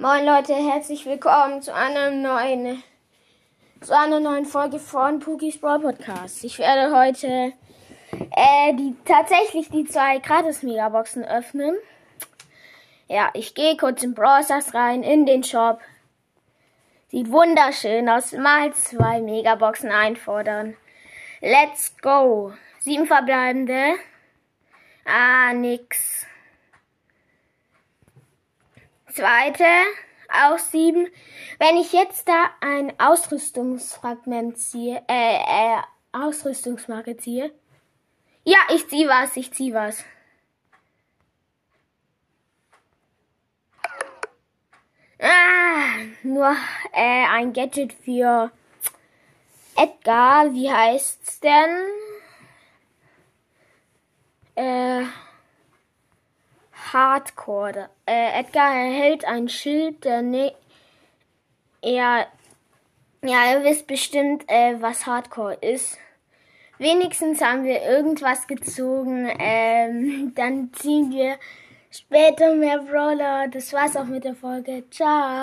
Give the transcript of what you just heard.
Moin Leute, herzlich willkommen zu einer neuen, zu einer neuen Folge von Pookies Brawl Podcast. Ich werde heute äh, die tatsächlich die zwei gratis Megaboxen öffnen. Ja, ich gehe kurz in Brawl Stars rein in den Shop. Sieht wunderschön aus. Mal zwei Megaboxen einfordern. Let's go. Sieben verbleibende. Ah, nix. Zweite, auch sieben. Wenn ich jetzt da ein Ausrüstungsfragment ziehe, äh, äh, Ausrüstungsmarke ziehe. Ja, ich zieh was, ich zieh was. Ah, nur äh, ein Gadget für Edgar. Wie heißt's denn? Äh, Hardcore. Äh, Edgar erhält ein Schild, der ne er ja, ihr wisst bestimmt, äh, was Hardcore ist. Wenigstens haben wir irgendwas gezogen. Ähm, dann ziehen wir später mehr Brawler. Das war's auch mit der Folge. Ciao.